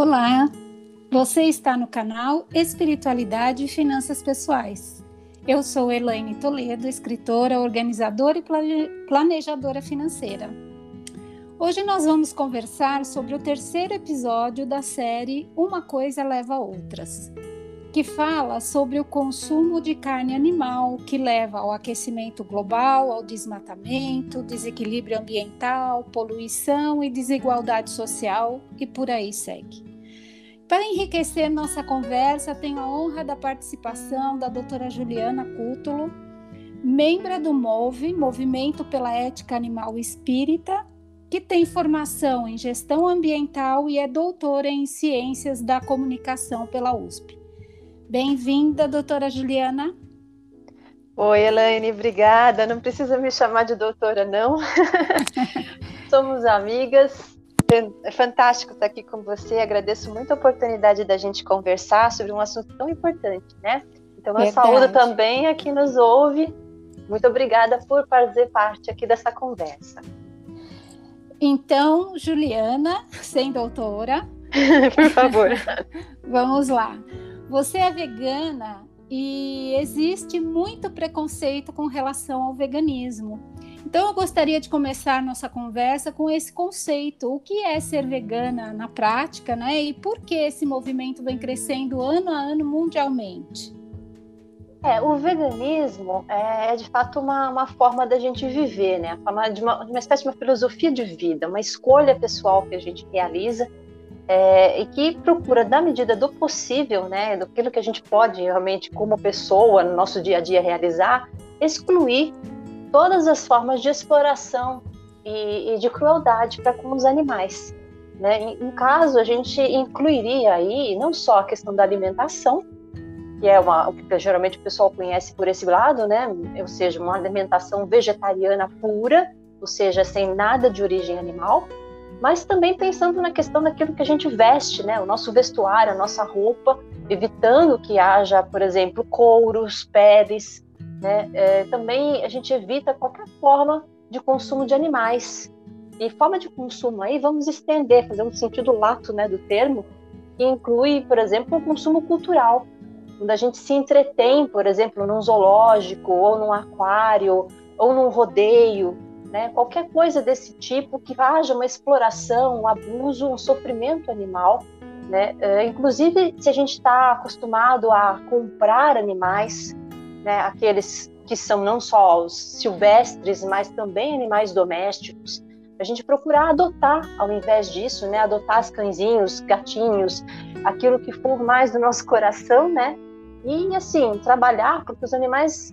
Olá, você está no canal Espiritualidade e Finanças Pessoais. Eu sou Elaine Toledo, escritora, organizadora e planejadora financeira. Hoje nós vamos conversar sobre o terceiro episódio da série Uma Coisa Leva a Outras, que fala sobre o consumo de carne animal que leva ao aquecimento global, ao desmatamento, desequilíbrio ambiental, poluição e desigualdade social e por aí segue. Para enriquecer nossa conversa, tenho a honra da participação da doutora Juliana Cútulo, membro do MOVE, Movimento pela Ética Animal Espírita, que tem formação em gestão ambiental e é doutora em ciências da comunicação pela USP. Bem-vinda, doutora Juliana. Oi, Elaine, obrigada. Não precisa me chamar de doutora, não. Somos amigas. É fantástico estar aqui com você. Agradeço muito a oportunidade da gente conversar sobre um assunto tão importante, né? Então, eu Verdade. saúdo também a quem nos ouve. Muito obrigada por fazer parte aqui dessa conversa. Então, Juliana, sem doutora. por favor. Vamos lá. Você é vegana e existe muito preconceito com relação ao veganismo. Então, eu gostaria de começar nossa conversa com esse conceito: o que é ser vegana na prática, né? E por que esse movimento vem crescendo ano a ano mundialmente? É, o veganismo é, é de fato uma, uma forma da gente viver, né? Uma, de uma, uma espécie de uma filosofia de vida, uma escolha pessoal que a gente realiza é, e que procura, na medida do possível, né, do que a gente pode realmente, como pessoa, no nosso dia a dia realizar, excluir todas as formas de exploração e, e de crueldade para com os animais. Né? Em, em caso, a gente incluiria aí não só a questão da alimentação, que é uma, o que geralmente o pessoal conhece por esse lado, né? ou seja, uma alimentação vegetariana pura, ou seja, sem nada de origem animal, mas também pensando na questão daquilo que a gente veste, né? O nosso vestuário, a nossa roupa, evitando que haja, por exemplo, couros, peles, né? É, também a gente evita qualquer forma de consumo de animais. E forma de consumo aí, vamos estender, fazer um sentido lato, né, do termo, que inclui, por exemplo, o consumo cultural, quando a gente se entretém, por exemplo, num zoológico ou num aquário ou num rodeio, né? Qualquer coisa desse tipo que haja uma exploração, um abuso, um sofrimento animal, né? É, inclusive, se a gente está acostumado a comprar animais, né? Aqueles que são não só os silvestres, mas também animais domésticos, a gente procurar adotar ao invés disso, né? Adotar os cãezinhos, gatinhos, aquilo que for mais do nosso coração, né? E assim trabalhar para que os animais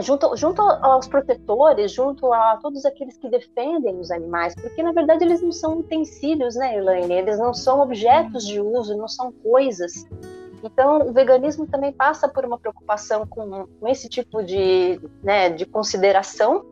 junto, junto aos protetores, junto a todos aqueles que defendem os animais, porque na verdade eles não são utensílios, né, Elaine? Eles não são objetos de uso, não são coisas. Então, o veganismo também passa por uma preocupação com, com esse tipo de, né, de consideração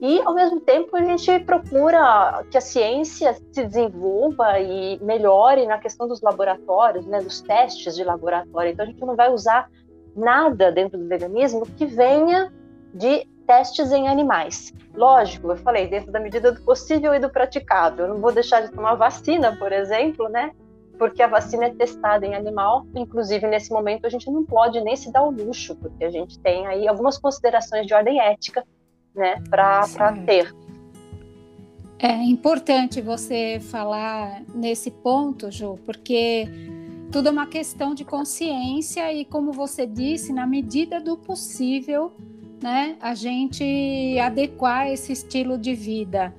e, ao mesmo tempo, a gente procura que a ciência se desenvolva e melhore na questão dos laboratórios, né, dos testes de laboratório. Então, a gente não vai usar nada dentro do veganismo que venha de testes em animais. Lógico, eu falei, dentro da medida do possível e do praticável. Eu não vou deixar de tomar vacina, por exemplo, né? Porque a vacina é testada em animal, inclusive nesse momento a gente não pode nem se dar o luxo, porque a gente tem aí algumas considerações de ordem ética, né, para ter. É importante você falar nesse ponto, Ju, porque tudo é uma questão de consciência e, como você disse, na medida do possível, né, a gente adequar esse estilo de vida.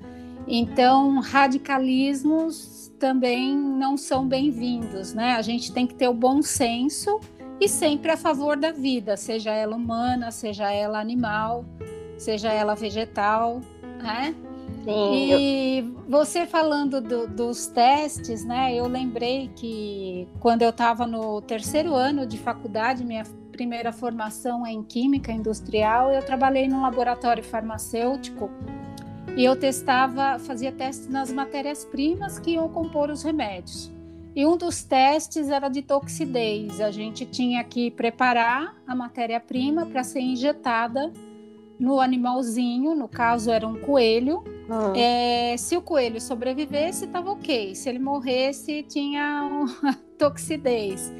Então, radicalismos também não são bem-vindos, né? A gente tem que ter o bom senso e sempre a favor da vida, seja ela humana, seja ela animal, seja ela vegetal, né? Sim, e eu... você falando do, dos testes, né? Eu lembrei que quando eu estava no terceiro ano de faculdade, minha primeira formação em química industrial, eu trabalhei num laboratório farmacêutico e eu testava, fazia testes nas matérias-primas que iam compor os remédios. E um dos testes era de toxidez. A gente tinha que preparar a matéria-prima para ser injetada no animalzinho, no caso era um coelho. Uhum. É, se o coelho sobrevivesse, estava ok. Se ele morresse, tinha uma toxidez.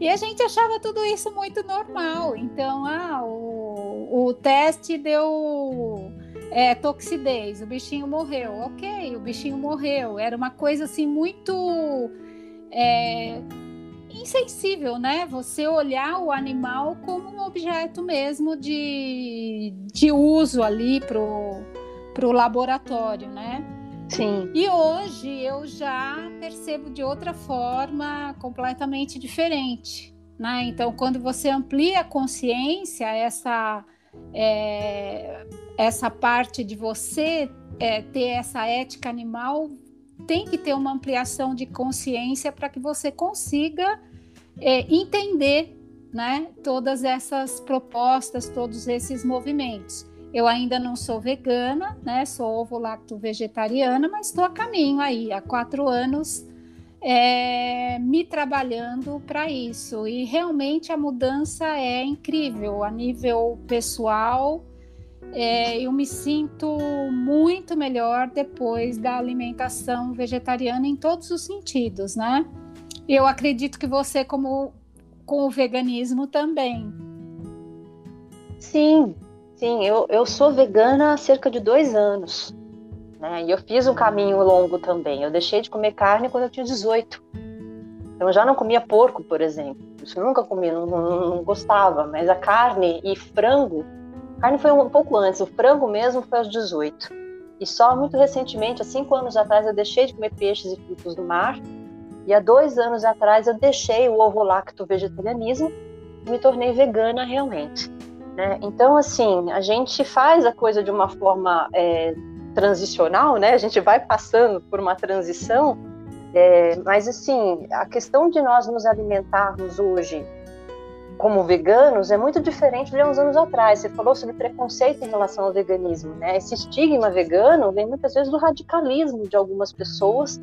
E a gente achava tudo isso muito normal. Então, ah, o, o teste deu é, toxidez, o bichinho morreu. Ok, o bichinho morreu. Era uma coisa assim muito. É, insensível, né? Você olhar o animal como um objeto mesmo de, de uso ali pro, pro laboratório, né? Sim. E hoje eu já percebo de outra forma completamente diferente, né? Então, quando você amplia a consciência, essa é, essa parte de você é, ter essa ética animal tem que ter uma ampliação de consciência para que você consiga é, entender né, todas essas propostas, todos esses movimentos. Eu ainda não sou vegana, né, sou ovo-lacto vegetariana, mas estou a caminho aí, há quatro anos, é, me trabalhando para isso. E realmente a mudança é incrível a nível pessoal. É, eu me sinto muito melhor depois da alimentação vegetariana em todos os sentidos, né? Eu acredito que você, como com o veganismo também. Sim, sim, eu, eu sou vegana há cerca de dois anos. Né? E eu fiz um caminho longo também. Eu deixei de comer carne quando eu tinha 18. Então eu já não comia porco, por exemplo. Isso eu nunca comi, não, não, não gostava. Mas a carne e frango, carne foi um pouco antes, o frango mesmo foi aos 18. E só muito recentemente, há cinco anos atrás, eu deixei de comer peixes e frutos do mar e há dois anos atrás eu deixei o ovo lacto vegetarianismo e me tornei vegana realmente. Né? Então, assim, a gente faz a coisa de uma forma é, transicional, né? A gente vai passando por uma transição, é, mas assim, a questão de nós nos alimentarmos hoje como veganos é muito diferente de uns anos atrás. Você falou sobre preconceito em relação ao veganismo, né? Esse estigma vegano vem muitas vezes do radicalismo de algumas pessoas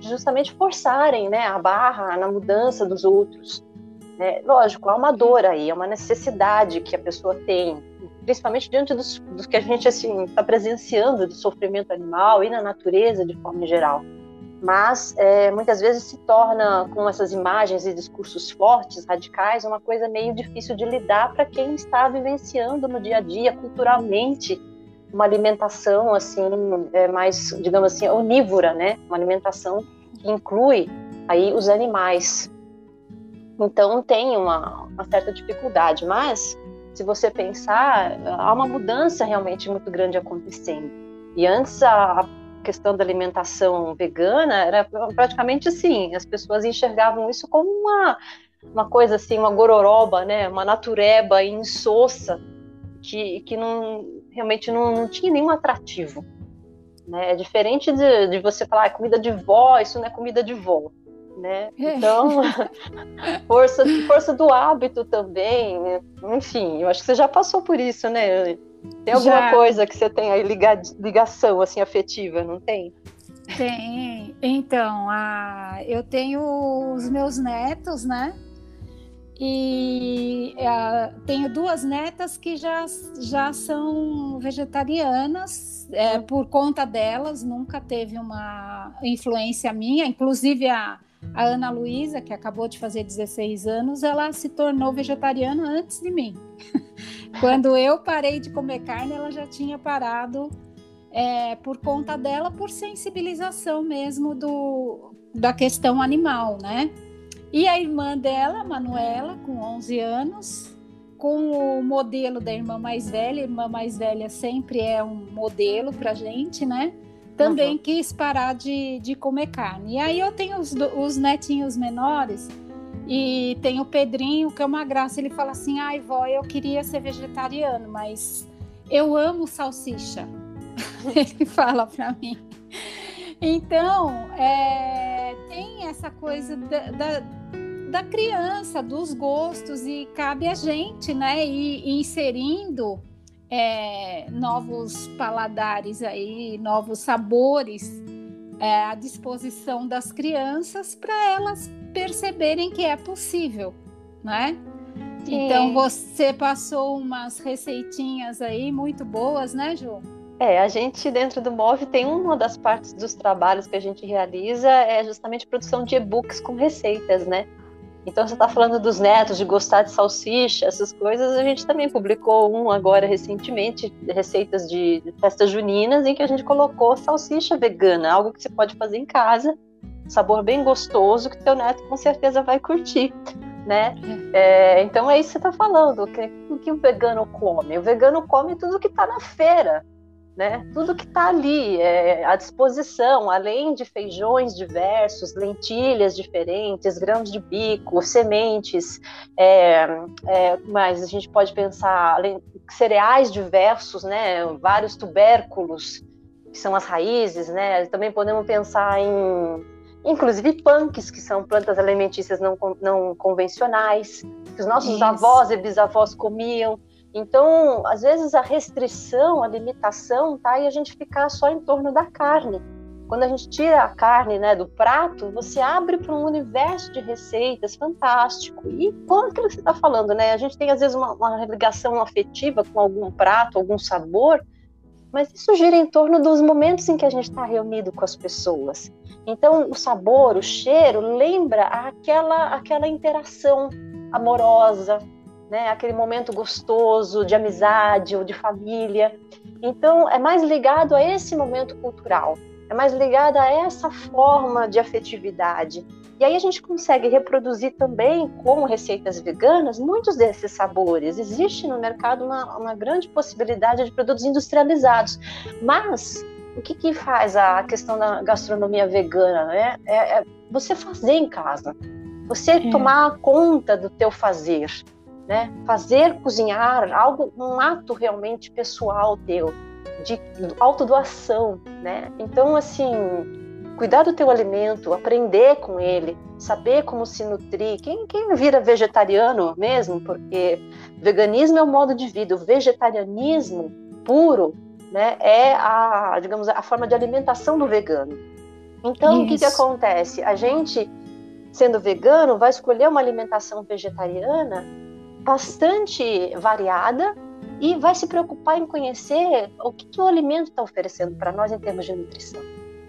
justamente forçarem né, a barra na mudança dos outros. É, lógico, há uma dor aí, é uma necessidade que a pessoa tem, principalmente diante dos, dos que a gente assim está presenciando de sofrimento animal e na natureza de forma geral. Mas é, muitas vezes se torna com essas imagens e discursos fortes, radicais, uma coisa meio difícil de lidar para quem está vivenciando no dia a dia, culturalmente, uma alimentação assim é, mais, digamos assim, onívora, né? Uma alimentação que inclui aí os animais. Então tem uma, uma certa dificuldade, mas se você pensar, há uma mudança realmente muito grande acontecendo. E antes a, questão da alimentação vegana era praticamente assim, as pessoas enxergavam isso como uma uma coisa assim, uma gororoba, né, uma natureba insossa que, que não, realmente não, não tinha nenhum atrativo. Né? É diferente de, de você falar ah, comida de vó, isso não é comida de vó. Né? É. Então, força, força do hábito também. Né? Enfim, eu acho que você já passou por isso, né? Tem alguma já. coisa que você tem aí liga, ligação assim afetiva, não tem? Tem. Então, a, eu tenho os meus netos, né? E é, tenho duas netas que já, já são vegetarianas, é, por conta delas, nunca teve uma influência minha, inclusive a, a Ana Luísa, que acabou de fazer 16 anos, ela se tornou vegetariana antes de mim. Quando eu parei de comer carne, ela já tinha parado é, por conta dela, por sensibilização mesmo do, da questão animal, né? E a irmã dela, Manuela, com 11 anos, com o modelo da irmã mais velha, a irmã mais velha sempre é um modelo para gente, né? Também uhum. quis parar de, de comer carne. E aí eu tenho os, os netinhos menores e tem o Pedrinho, que é uma graça. Ele fala assim: ai, vó, eu queria ser vegetariano, mas eu amo salsicha. ele fala para mim. Então, é, tem essa coisa da, da, da, criança, dos gostos, e cabe a gente, né, ir, ir inserindo é, novos paladares aí, novos sabores é, à disposição das crianças para elas perceberem que é possível, né? Sim. Então você passou umas receitinhas aí muito boas, né, Ju? É, a gente dentro do MOVE tem uma das partes dos trabalhos que a gente realiza é justamente produção de e-books com receitas, né? Então você está falando dos netos de gostar de salsicha, essas coisas. A gente também publicou um agora recentemente, receitas de festas juninas, em que a gente colocou salsicha vegana, algo que você pode fazer em casa, sabor bem gostoso que teu neto com certeza vai curtir, né? É, então é isso que você está falando. O que, o que o vegano come? O vegano come tudo que está na feira né? Tudo que está ali é, à disposição, além de feijões diversos, lentilhas diferentes, grãos de bico, sementes, é, é, mas a gente pode pensar além, cereais diversos, né? Vários tubérculos que são as raízes, né? Também podemos pensar em inclusive punks, que são plantas alimentícias não, não convencionais, que os nossos Isso. avós e bisavós comiam. Então, às vezes a restrição, a limitação tá e a gente ficar só em torno da carne. Quando a gente tira a carne né, do prato, você abre para um universo de receitas fantástico. E aquilo que você está falando, né? A gente tem às vezes uma, uma ligação afetiva com algum prato, algum sabor, mas isso gira em torno dos momentos em que a gente está reunido com as pessoas. Então, o sabor, o cheiro, lembra aquela, aquela interação amorosa, né? Aquele momento gostoso de amizade ou de família. Então, é mais ligado a esse momento cultural, é mais ligado a essa forma de afetividade. E aí a gente consegue reproduzir também, com receitas veganas, muitos desses sabores. Existe no mercado uma, uma grande possibilidade de produtos industrializados. Mas o que, que faz a questão da gastronomia vegana? Né? É, é você fazer em casa. Você é. tomar conta do teu fazer né? Fazer cozinhar algo, um ato realmente pessoal teu, de autodoação, né? Então, assim, cuidar do teu alimento, aprender com ele, saber como se nutrir. Quem, quem vira vegetariano mesmo, porque veganismo é um modo de vida, o vegetarianismo puro, né, é a, digamos, a forma de alimentação do vegano. Então, Isso. o que, que acontece? A gente, sendo vegano, vai escolher uma alimentação vegetariana bastante variada e vai se preocupar em conhecer o que, que o alimento está oferecendo para nós em termos de nutrição.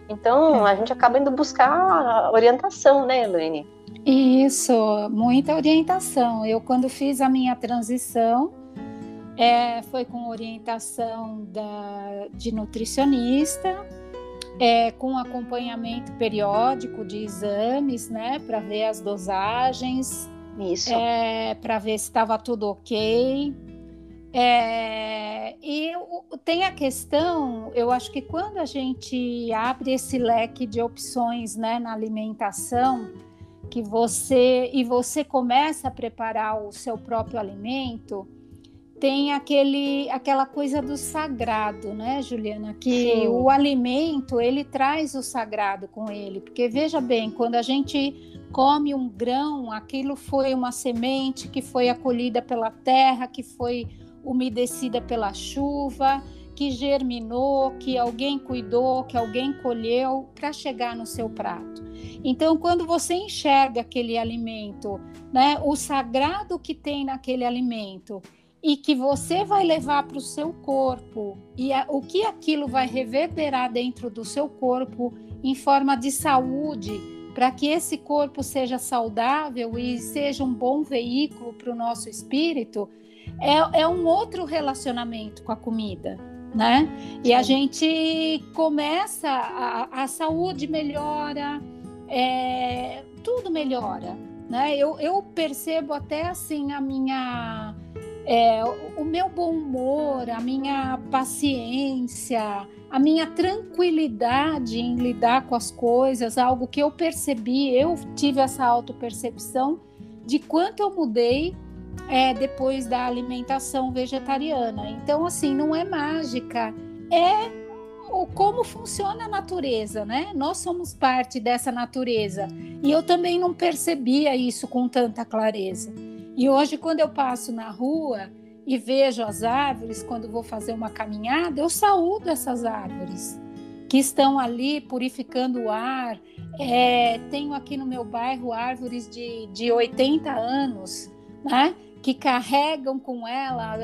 Então, a gente acaba indo buscar orientação, né, Elaine? Isso, muita orientação. Eu, quando fiz a minha transição, é, foi com orientação da, de nutricionista, é, com acompanhamento periódico de exames, né, para ver as dosagens, isso. É, para ver se estava tudo ok. É, e tem a questão, eu acho que quando a gente abre esse leque de opções né, na alimentação, que você e você começa a preparar o seu próprio alimento, tem aquele, aquela coisa do sagrado, né, Juliana? Que Sim. o alimento ele traz o sagrado com ele, porque veja bem, quando a gente come um grão, aquilo foi uma semente que foi acolhida pela terra, que foi umedecida pela chuva, que germinou, que alguém cuidou, que alguém colheu para chegar no seu prato. Então, quando você enxerga aquele alimento, né, o sagrado que tem naquele alimento e que você vai levar para o seu corpo e a, o que aquilo vai reverberar dentro do seu corpo em forma de saúde, para que esse corpo seja saudável e seja um bom veículo para o nosso espírito, é, é, um outro relacionamento com a comida, né? E a gente começa, a, a saúde melhora, é, tudo melhora, né? Eu, eu percebo até assim a minha. É, o meu bom humor, a minha paciência, a minha tranquilidade em lidar com as coisas, algo que eu percebi, eu tive essa autopercepção de quanto eu mudei é, depois da alimentação vegetariana. Então, assim, não é mágica, é o como funciona a natureza, né? Nós somos parte dessa natureza e eu também não percebia isso com tanta clareza. E hoje, quando eu passo na rua, e vejo as árvores quando vou fazer uma caminhada, eu saúdo essas árvores que estão ali purificando o ar. É, tenho aqui no meu bairro árvores de, de 80 anos, né? que carregam com ela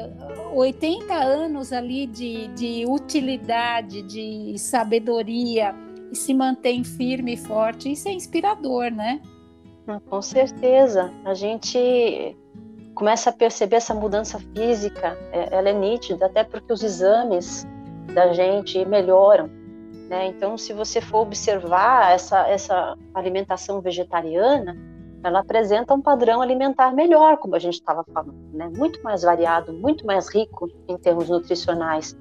80 anos ali de, de utilidade, de sabedoria e se mantém firme e forte. Isso é inspirador, né? Com certeza. A gente começa a perceber essa mudança física, é, ela é nítida, até porque os exames da gente melhoram. Né? Então, se você for observar essa, essa alimentação vegetariana, ela apresenta um padrão alimentar melhor, como a gente estava falando, né? muito mais variado, muito mais rico em termos nutricionais.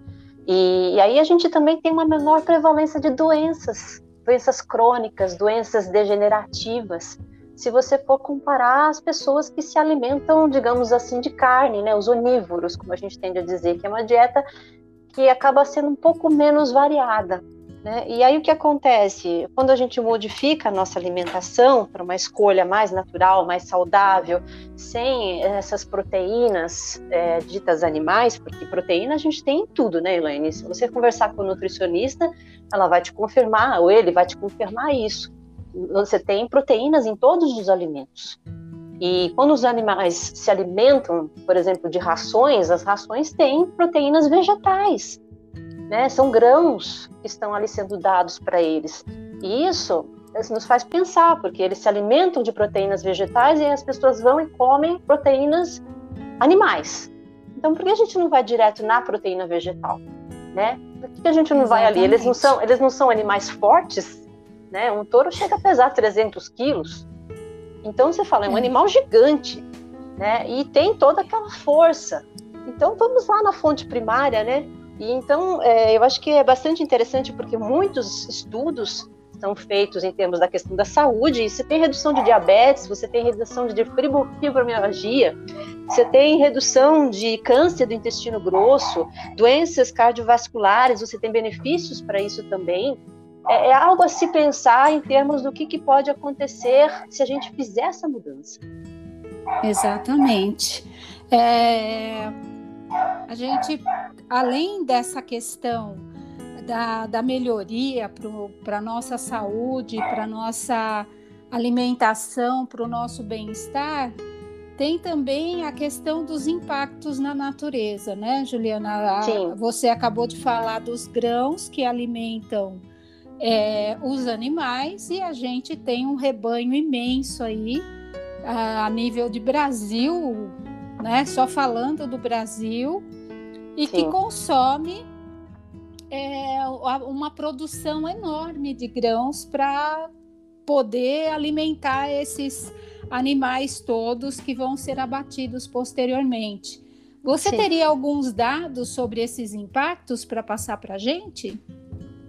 E, e, aí a gente também tem uma menor prevalência de doenças, doenças crônicas, doenças degenerativas. Se você for comparar as pessoas que se alimentam, digamos assim, de carne, né, os onívoros, como a gente tende a dizer, que é uma dieta que acaba sendo um pouco menos variada. Né? E aí o que acontece? Quando a gente modifica a nossa alimentação para uma escolha mais natural, mais saudável, sem essas proteínas é, ditas animais, porque proteína a gente tem em tudo, né, Elaine? Se você conversar com o nutricionista, ela vai te confirmar, ou ele vai te confirmar isso. Você tem proteínas em todos os alimentos. E quando os animais se alimentam, por exemplo, de rações, as rações têm proteínas vegetais né? São grãos que estão ali sendo dados para eles. E isso nos faz pensar, porque eles se alimentam de proteínas vegetais e as pessoas vão e comem proteínas animais. Então, por que a gente não vai direto na proteína vegetal, né? Por que a gente não Exatamente. vai ali? Eles não são, eles não são animais fortes, né? Um touro chega a pesar 300 quilos. Então, você fala, é um é. animal gigante, né? E tem toda aquela força. Então, vamos lá na fonte primária, né? E então, é, eu acho que é bastante interessante porque muitos estudos são feitos em termos da questão da saúde. Você tem redução de diabetes, você tem redução de fibromialgia, você tem redução de câncer do intestino grosso, doenças cardiovasculares, você tem benefícios para isso também. É, é, algo a se pensar em termos do que, que pode acontecer se a gente fizer essa mudança. Exatamente. É, a gente, além dessa questão da, da melhoria para a nossa saúde, para a nossa alimentação, para o nosso bem-estar, tem também a questão dos impactos na natureza, né, Juliana? Sim. Você acabou de falar dos grãos que alimentam é, os animais e a gente tem um rebanho imenso aí a, a nível de Brasil, né? Só falando do Brasil e Sim. que consome é, uma produção enorme de grãos para poder alimentar esses animais todos que vão ser abatidos posteriormente. Você Sim. teria alguns dados sobre esses impactos para passar para a gente?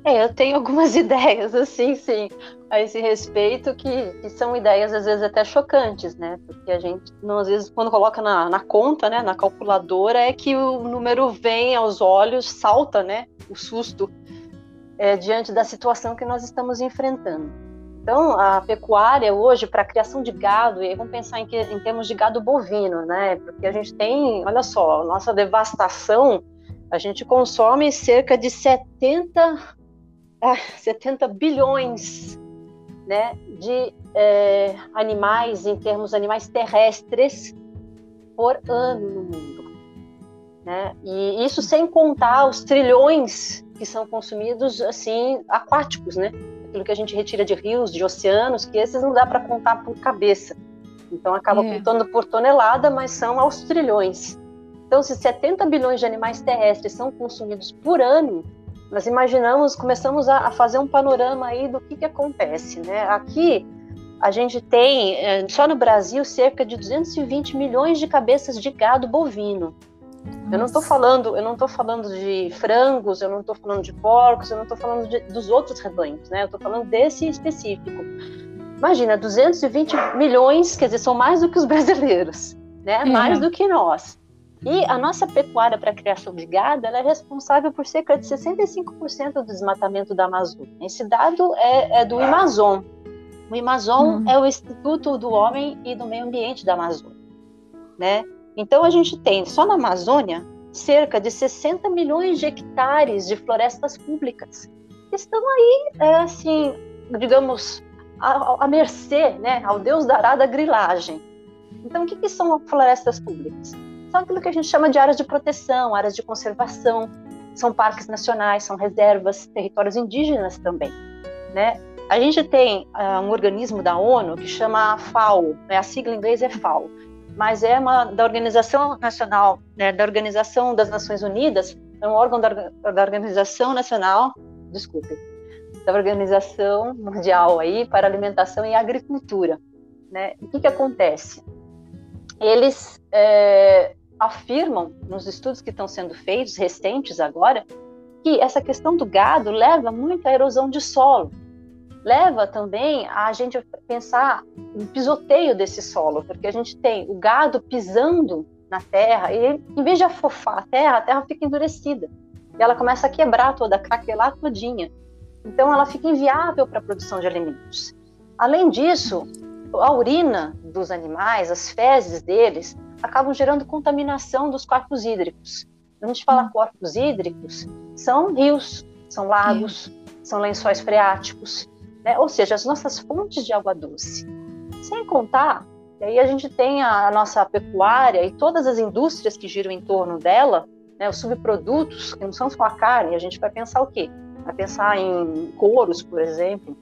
É, eu tenho algumas ideias, assim, sim, a esse respeito, que, que, são ideias às vezes até chocantes, né? Porque a gente, não, às vezes, quando coloca na, na, conta, né, na calculadora, é que o número vem aos olhos, salta, né? O susto é, diante da situação que nós estamos enfrentando. Então, a pecuária hoje, para a criação de gado, e aí vamos pensar em, que, em termos de gado bovino, né? Porque a gente tem, olha só, nossa devastação, a gente consome cerca de 70 70 bilhões né, de é, animais, em termos animais terrestres, por ano no mundo. Né? E isso sem contar os trilhões que são consumidos assim aquáticos, né? Aquilo que a gente retira de rios, de oceanos, que esses não dá para contar por cabeça. Então acaba é. contando por tonelada, mas são aos trilhões. Então, se 70 bilhões de animais terrestres são consumidos por ano, nós imaginamos, começamos a, a fazer um panorama aí do que, que acontece, né? Aqui a gente tem, é, só no Brasil, cerca de 220 milhões de cabeças de gado bovino. Eu não estou falando, eu não estou falando de frangos, eu não estou falando de porcos, eu não estou falando de, dos outros rebanhos, né? Eu estou falando desse específico. Imagina, 220 milhões, quer dizer, são mais do que os brasileiros, né? É. Mais do que nós. E a nossa pecuária para criação de gado é responsável por cerca de 65% do desmatamento da Amazônia. Esse dado é, é do Amazon. O Amazon uhum. é o Instituto do Homem e do Meio Ambiente da Amazônia. Né? Então a gente tem só na Amazônia cerca de 60 milhões de hectares de florestas públicas que estão aí, é, assim, digamos, à, à mercê, né, ao Deus dará da grilagem. Então, o que, que são florestas públicas? São aquilo que a gente chama de áreas de proteção, áreas de conservação, são parques nacionais, são reservas, territórios indígenas também, né? A gente tem uh, um organismo da ONU que chama FAO, né? a sigla em inglês é FAO, mas é uma da Organização Nacional, né, da Organização das Nações Unidas, é um órgão da, da Organização Nacional, desculpe, da Organização Mundial aí para Alimentação e Agricultura, né? O que que acontece? Eles é, afirmam nos estudos que estão sendo feitos recentes agora que essa questão do gado leva muito à erosão de solo leva também a gente pensar no pisoteio desse solo, porque a gente tem o gado pisando na terra e em vez de afofar a terra, a terra fica endurecida e ela começa a quebrar toda, a craquelar todinha. Então ela fica inviável para a produção de alimentos. Além disso, a urina dos animais, as fezes deles, acabam gerando contaminação dos corpos hídricos. Quando a gente fala corpos hídricos, são rios, são lagos, são lençóis freáticos, né? ou seja, as nossas fontes de água doce. Sem contar, e aí a gente tem a, a nossa pecuária e todas as indústrias que giram em torno dela, né, os subprodutos, que não são só a carne, a gente vai pensar o quê? Vai pensar em couros, por exemplo,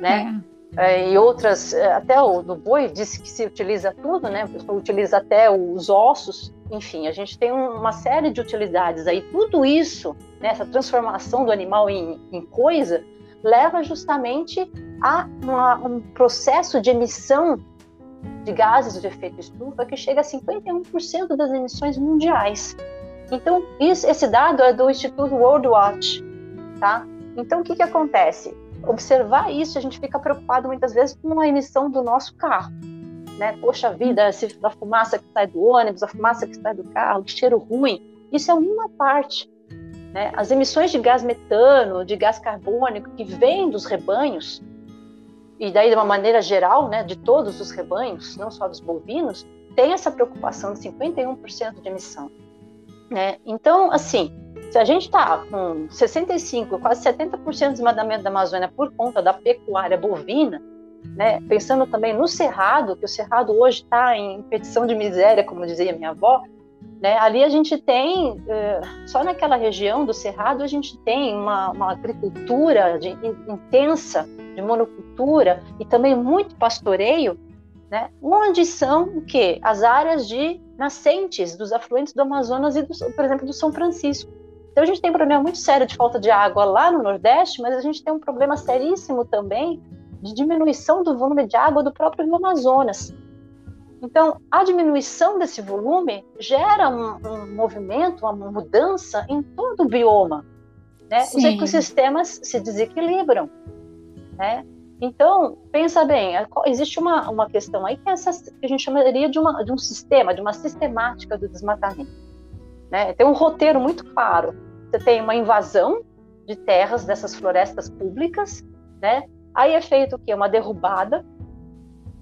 né? É. É, e outras, é, até o do boi disse que se utiliza tudo, né? Utiliza até os ossos, enfim, a gente tem uma série de utilidades aí. Tudo isso, né, essa transformação do animal em, em coisa, leva justamente a uma, um processo de emissão de gases de efeito estufa que chega a 51% das emissões mundiais. Então, isso, esse dado é do Instituto World Watch, tá? Então, o que, que acontece? Observar isso, a gente fica preocupado muitas vezes com a emissão do nosso carro. Né? Poxa vida, a fumaça que sai do ônibus, a fumaça que sai do carro, que cheiro ruim. Isso é uma parte. Né? As emissões de gás metano, de gás carbônico que vêm dos rebanhos, e daí de uma maneira geral, né, de todos os rebanhos, não só dos bovinos, tem essa preocupação de 51% de emissão. Né? Então, assim, se a gente está com 65%, quase 70% do desmatamento da Amazônia por conta da pecuária bovina, né, pensando também no cerrado, que o cerrado hoje está em petição de miséria, como dizia minha avó, né? Ali a gente tem, eh, só naquela região do Cerrado, a gente tem uma, uma agricultura de, intensa, de monocultura e também muito pastoreio, né? onde são o quê? As áreas de nascentes dos afluentes do Amazonas e, do, por exemplo, do São Francisco. Então a gente tem um problema muito sério de falta de água lá no Nordeste, mas a gente tem um problema seríssimo também de diminuição do volume de água do próprio Rio Amazonas. Então, a diminuição desse volume gera um, um movimento, uma mudança em todo o bioma. Né? Os ecossistemas se desequilibram. Né? Então, pensa bem, existe uma, uma questão aí que, é essa, que a gente chamaria de, uma, de um sistema, de uma sistemática do desmatamento. Né? Tem um roteiro muito claro. Você tem uma invasão de terras dessas florestas públicas, né? Aí é feito o quê? Uma derrubada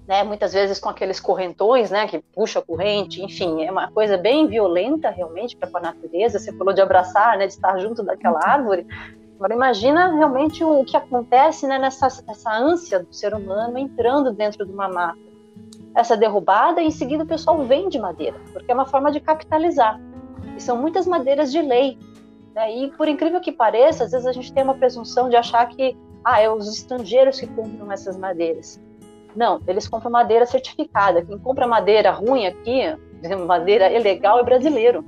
né, muitas vezes com aqueles correntões, né, que puxa a corrente, enfim, é uma coisa bem violenta realmente para a natureza. Você falou de abraçar, né, de estar junto daquela uhum. árvore. Agora imagina realmente o que acontece né, nessa essa ânsia do ser humano entrando dentro de uma mata. Essa derrubada e em seguida o pessoal vende madeira, porque é uma forma de capitalizar. São muitas madeiras de lei. Né? E por incrível que pareça, às vezes a gente tem uma presunção de achar que ah, é os estrangeiros que compram essas madeiras. Não, eles compram madeira certificada. Quem compra madeira ruim aqui, madeira ilegal, é brasileiro.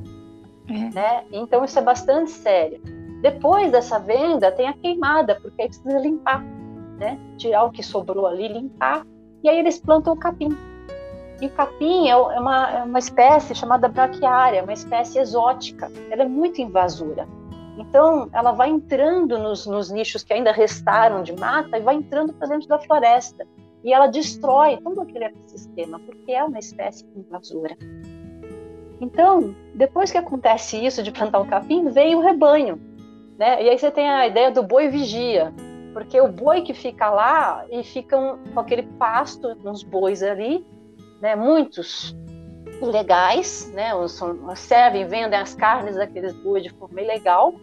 É. Né? Então isso é bastante sério. Depois dessa venda, tem a queimada, porque aí precisa limpar, né? tirar o que sobrou ali, limpar, e aí eles plantam o capim. E o capim é, é uma, é uma espécie chamada braquiária, uma espécie exótica. Ela é muito invasora. Então, ela vai entrando nos, nos nichos que ainda restaram de mata e vai entrando para dentro da floresta e ela destrói todo aquele ecossistema, porque é uma espécie invasora. Então, depois que acontece isso de plantar o capim, veio o rebanho, né? E aí você tem a ideia do boi vigia, porque o boi que fica lá e ficam com aquele pasto, uns bois ali, né? Muitos ilegais, né? servem, vendem as carnes daqueles bois de forma ilegal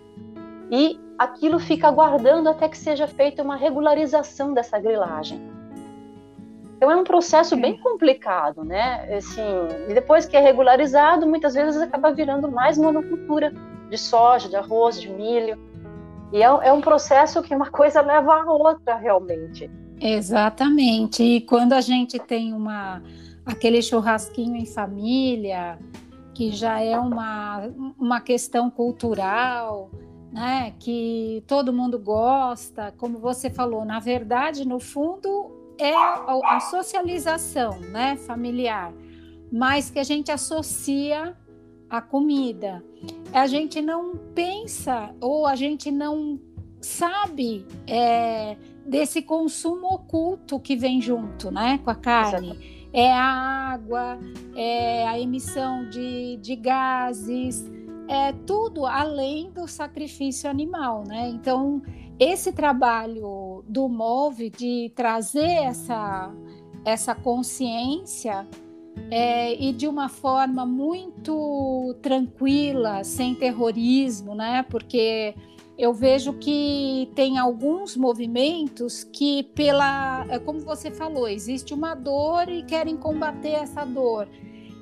e aquilo fica aguardando até que seja feita uma regularização dessa grilagem. Então é um processo bem complicado, né? Assim, e depois que é regularizado, muitas vezes acaba virando mais monocultura de soja, de arroz, de milho. E é, é um processo que uma coisa leva a outra realmente. Exatamente. E quando a gente tem uma aquele churrasquinho em família, que já é uma, uma questão cultural, né, que todo mundo gosta, como você falou, na verdade, no fundo, é a socialização né, familiar, mas que a gente associa à comida. A gente não pensa ou a gente não sabe é, desse consumo oculto que vem junto né, com a carne. Exato. É a água, é a emissão de, de gases, é tudo além do sacrifício animal, né? Então, esse trabalho do MOVE de trazer essa, essa consciência é, e de uma forma muito tranquila, sem terrorismo, né? Porque eu vejo que tem alguns movimentos que, pela, é como você falou, existe uma dor e querem combater essa dor.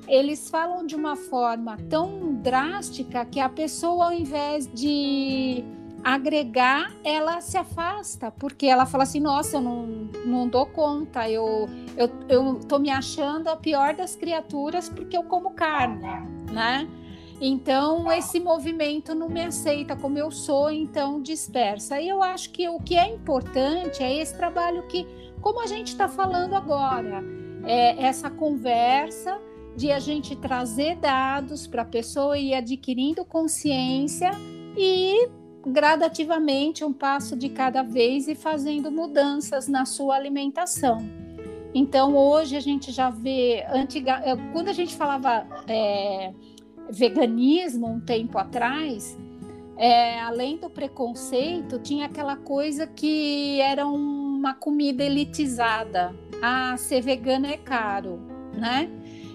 Eles falam de uma forma tão drástica que a pessoa, ao invés de agregar, ela se afasta, porque ela fala assim: nossa, eu não, não dou conta, eu, eu, eu tô me achando a pior das criaturas porque eu como carne, né? Então, esse movimento não me aceita como eu sou, então dispersa. E eu acho que o que é importante é esse trabalho que, como a gente está falando agora, é essa conversa de a gente trazer dados para a pessoa ir adquirindo consciência e gradativamente, um passo de cada vez e fazendo mudanças na sua alimentação. Então, hoje a gente já vê, antiga, eh, quando a gente falava é, veganismo um tempo atrás, é, além do preconceito, tinha aquela coisa que era uma comida elitizada. Ah, ser vegano é caro, né?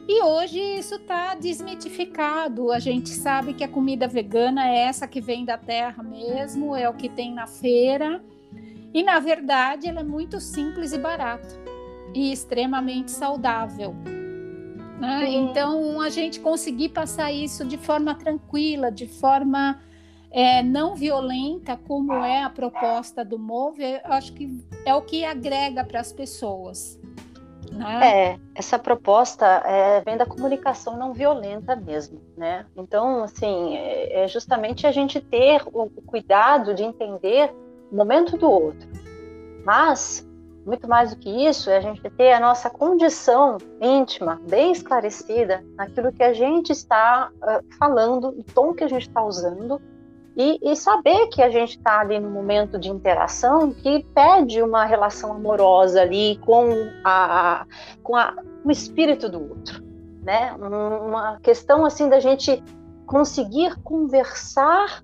E hoje isso está desmitificado. A gente sabe que a comida vegana é essa que vem da terra mesmo, é o que tem na feira. E na verdade ela é muito simples e barata e extremamente saudável. Né? Então a gente conseguir passar isso de forma tranquila, de forma é, não violenta, como é a proposta do Move, acho que é o que agrega para as pessoas. Né? É, essa proposta é, vem da comunicação não violenta mesmo, né? Então, assim, é, é justamente a gente ter o cuidado de entender o momento do outro. Mas, muito mais do que isso, é a gente ter a nossa condição íntima bem esclarecida naquilo que a gente está uh, falando, o tom que a gente está usando, e, e saber que a gente está ali no momento de interação que pede uma relação amorosa ali com, a, com a, o espírito do outro, né? Uma questão assim da gente conseguir conversar,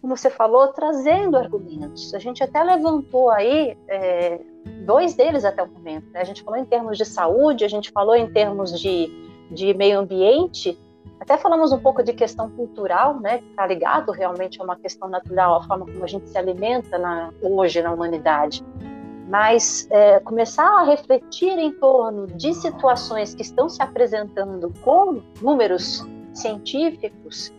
como você falou, trazendo argumentos. A gente até levantou aí é, dois deles até o momento. Né? A gente falou em termos de saúde, a gente falou em termos de, de meio ambiente, até falamos um pouco de questão cultural, né, que está ligado realmente a uma questão natural, a forma como a gente se alimenta na, hoje na humanidade. Mas é, começar a refletir em torno de situações que estão se apresentando com números científicos,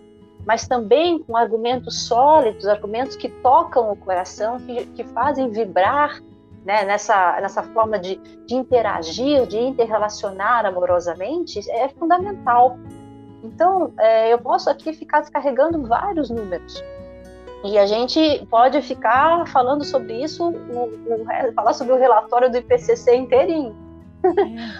mas também com argumentos sólidos, argumentos que tocam o coração, que, que fazem vibrar né, nessa, nessa forma de, de interagir, de interrelacionar amorosamente, é fundamental. Então, é, eu posso aqui ficar descarregando vários números. E a gente pode ficar falando sobre isso, o, o, falar sobre o relatório do IPCC inteirinho. É.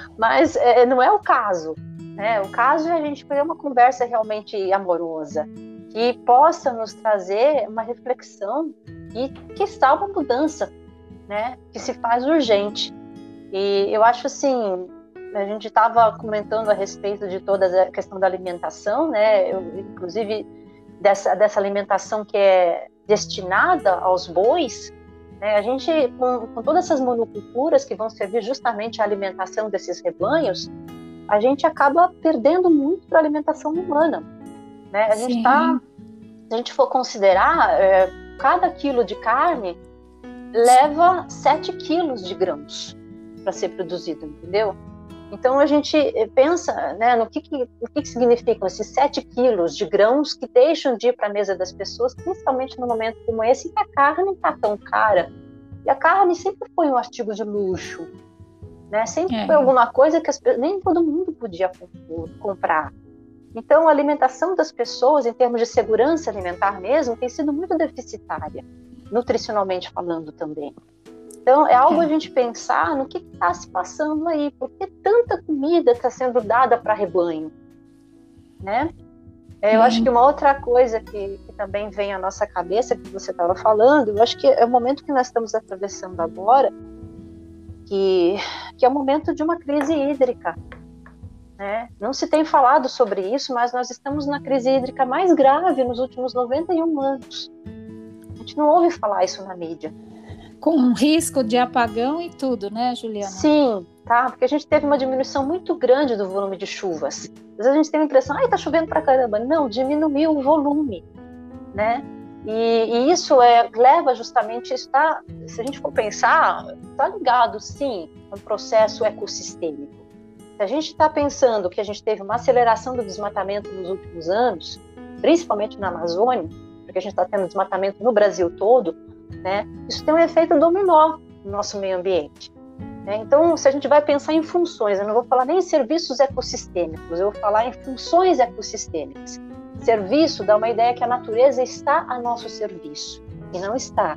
Mas é, não é o caso. Né? O caso é a gente ter uma conversa realmente amorosa, que possa nos trazer uma reflexão e que está uma mudança, né? que se faz urgente. E eu acho assim, a gente estava comentando a respeito de toda a questão da alimentação, né? Eu, inclusive dessa, dessa alimentação que é destinada aos bois. Né? A gente, com, com todas essas monoculturas que vão servir justamente à alimentação desses rebanhos, a gente acaba perdendo muito para a alimentação humana. Né? A gente está, se a gente for considerar, é, cada quilo de carne leva 7 quilos de grãos. para ser produzido, entendeu? Então a gente pensa né, no que, que, o que, que significam esses 7 quilos de grãos que deixam de ir para a mesa das pessoas, principalmente no momento como esse, que a carne está tão cara. E a carne sempre foi um artigo de luxo. Né? Sempre é. foi alguma coisa que as, nem todo mundo podia comprar. Então, a alimentação das pessoas, em termos de segurança alimentar mesmo, tem sido muito deficitária, nutricionalmente falando também. Então, é algo a gente pensar no que está se passando aí, por que tanta comida está sendo dada para rebanho, né? É, eu acho que uma outra coisa que, que, também vem à nossa cabeça, que você estava falando, eu acho que é o momento que nós estamos atravessando agora, que, que é o momento de uma crise hídrica. Né? Não se tem falado sobre isso, mas nós estamos na crise hídrica mais grave nos últimos 91 anos. A gente não ouve falar isso na mídia com um risco de apagão e tudo, né, Juliana? Sim, tá? Porque a gente teve uma diminuição muito grande do volume de chuvas. Às vezes a gente tem a impressão, ai, tá chovendo pra caramba. Não, diminuiu o volume, né? E, e isso é, leva justamente, está, se a gente for pensar, está ligado, sim, a um processo ecossistêmico. Se a gente está pensando que a gente teve uma aceleração do desmatamento nos últimos anos, principalmente na Amazônia, porque a gente está tendo desmatamento no Brasil todo, né? Isso tem um efeito dominó no nosso meio ambiente. Né? Então, se a gente vai pensar em funções, eu não vou falar nem em serviços ecossistêmicos, eu vou falar em funções ecossistêmicas. Serviço dá uma ideia que a natureza está a nosso serviço, e não está.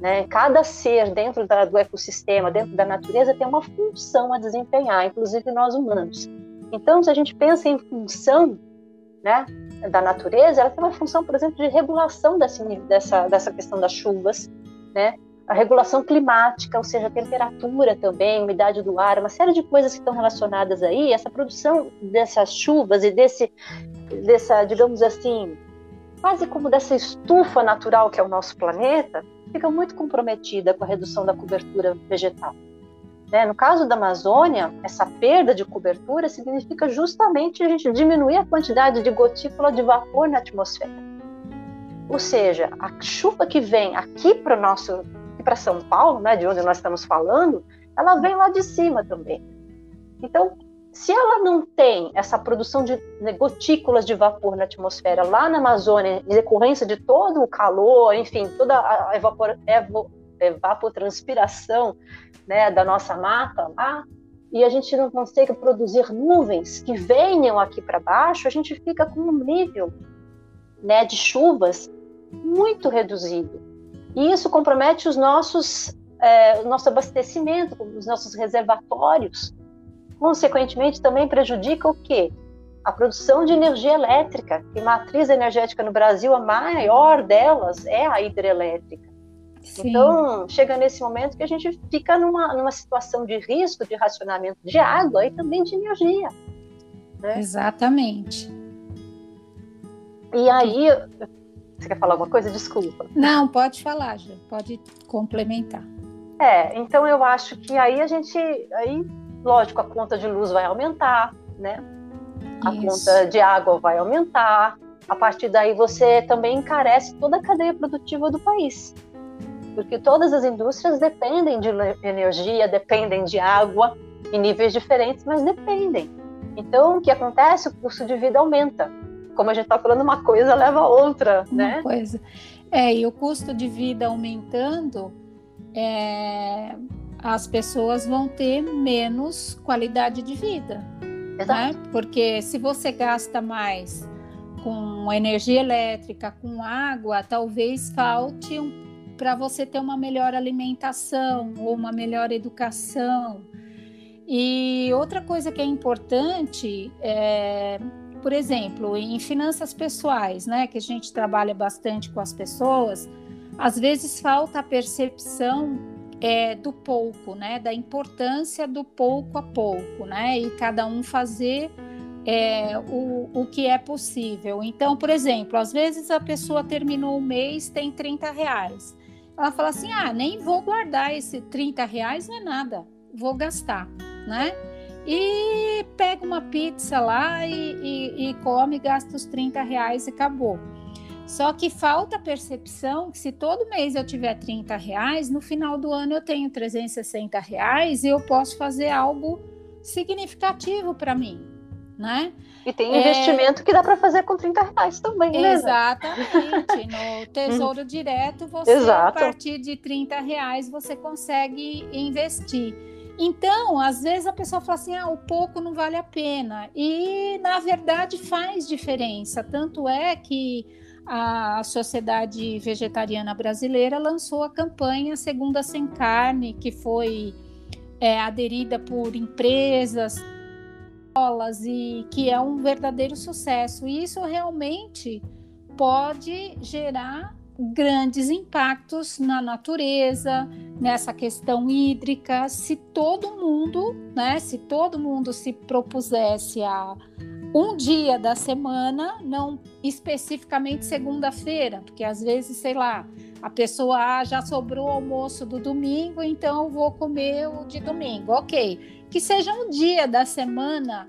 Né? Cada ser dentro da, do ecossistema, dentro da natureza, tem uma função a desempenhar, inclusive nós humanos. Então, se a gente pensa em função, né, da natureza, ela tem uma função, por exemplo, de regulação dessa, dessa, dessa questão das chuvas, né? A regulação climática, ou seja, a temperatura também, a umidade do ar, uma série de coisas que estão relacionadas aí. Essa produção dessas chuvas e desse, dessa, digamos assim, quase como dessa estufa natural que é o nosso planeta, fica muito comprometida com a redução da cobertura vegetal. Né? No caso da Amazônia, essa perda de cobertura significa justamente a gente diminuir a quantidade de gotícula de vapor na atmosfera. Ou seja, a chuva que vem aqui para nosso, para São Paulo, né, de onde nós estamos falando, ela vem lá de cima também. Então, se ela não tem essa produção de né, gotículas de vapor na atmosfera lá na Amazônia, em decorrência de todo o calor, enfim, toda a evapor, evo, evapotranspiração né, da nossa mata lá, e a gente não consegue produzir nuvens que venham aqui para baixo, a gente fica com um nível né, de chuvas muito reduzido. E isso compromete os nossos, é, o nosso abastecimento, os nossos reservatórios. Consequentemente, também prejudica o quê? A produção de energia elétrica, que matriz energética no Brasil, a maior delas é a hidrelétrica. Sim. Então, chega nesse momento que a gente fica numa, numa situação de risco de racionamento de água e também de energia. Né? Exatamente. E aí, você quer falar alguma coisa? Desculpa. Não, pode falar, Ju, pode complementar. É, então eu acho que aí a gente, aí, lógico, a conta de luz vai aumentar, né? A Isso. conta de água vai aumentar. A partir daí você também encarece toda a cadeia produtiva do país porque todas as indústrias dependem de energia, dependem de água em níveis diferentes, mas dependem. Então, o que acontece? O custo de vida aumenta. Como a gente está falando, uma coisa leva a outra, uma né? Coisa. É, e o custo de vida aumentando, é, as pessoas vão ter menos qualidade de vida. Exato. Né? Porque se você gasta mais com energia elétrica, com água, talvez falte um para você ter uma melhor alimentação ou uma melhor educação. E outra coisa que é importante é, por exemplo, em finanças pessoais, né, que a gente trabalha bastante com as pessoas, às vezes falta a percepção é, do pouco, né, da importância do pouco a pouco, né, e cada um fazer é, o, o que é possível. Então, por exemplo, às vezes a pessoa terminou o mês, tem 30 reais ela fala assim: ah, nem vou guardar esse 30 reais, não é nada, vou gastar, né? E pega uma pizza lá e, e, e come, gasta os 30 reais e acabou. Só que falta a percepção que se todo mês eu tiver 30 reais, no final do ano eu tenho 360 reais e eu posso fazer algo significativo para mim, né? E tem investimento é... que dá para fazer com 30 reais também, né? Exatamente. No Tesouro Direto, você, Exato. a partir de 30 reais, você consegue investir. Então, às vezes a pessoa fala assim: ah, o pouco não vale a pena. E, na verdade, faz diferença. Tanto é que a Sociedade Vegetariana Brasileira lançou a campanha Segunda Sem Carne, que foi é, aderida por empresas e que é um verdadeiro sucesso. E isso realmente pode gerar grandes impactos na natureza, nessa questão hídrica, se todo mundo, né, se todo mundo se propusesse a um dia da semana, não especificamente segunda-feira, porque às vezes, sei lá, a pessoa ah, já sobrou o almoço do domingo, então eu vou comer o de domingo. Ok. Que seja um dia da semana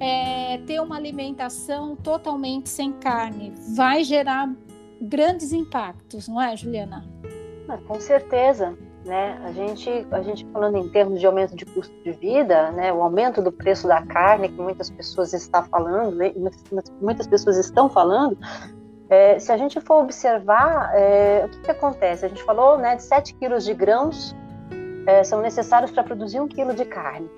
é, ter uma alimentação totalmente sem carne. Vai gerar grandes impactos, não é, Juliana? Ah, com certeza. Né? A gente, a gente falando em termos de aumento de custo de vida, né? O aumento do preço da carne que muitas pessoas estão falando, né? muitas pessoas estão falando, é, se a gente for observar, é, o que, que, acontece? A gente falou né, de 7 quilos de grãos é, são necessários para produzir um quilo de carne.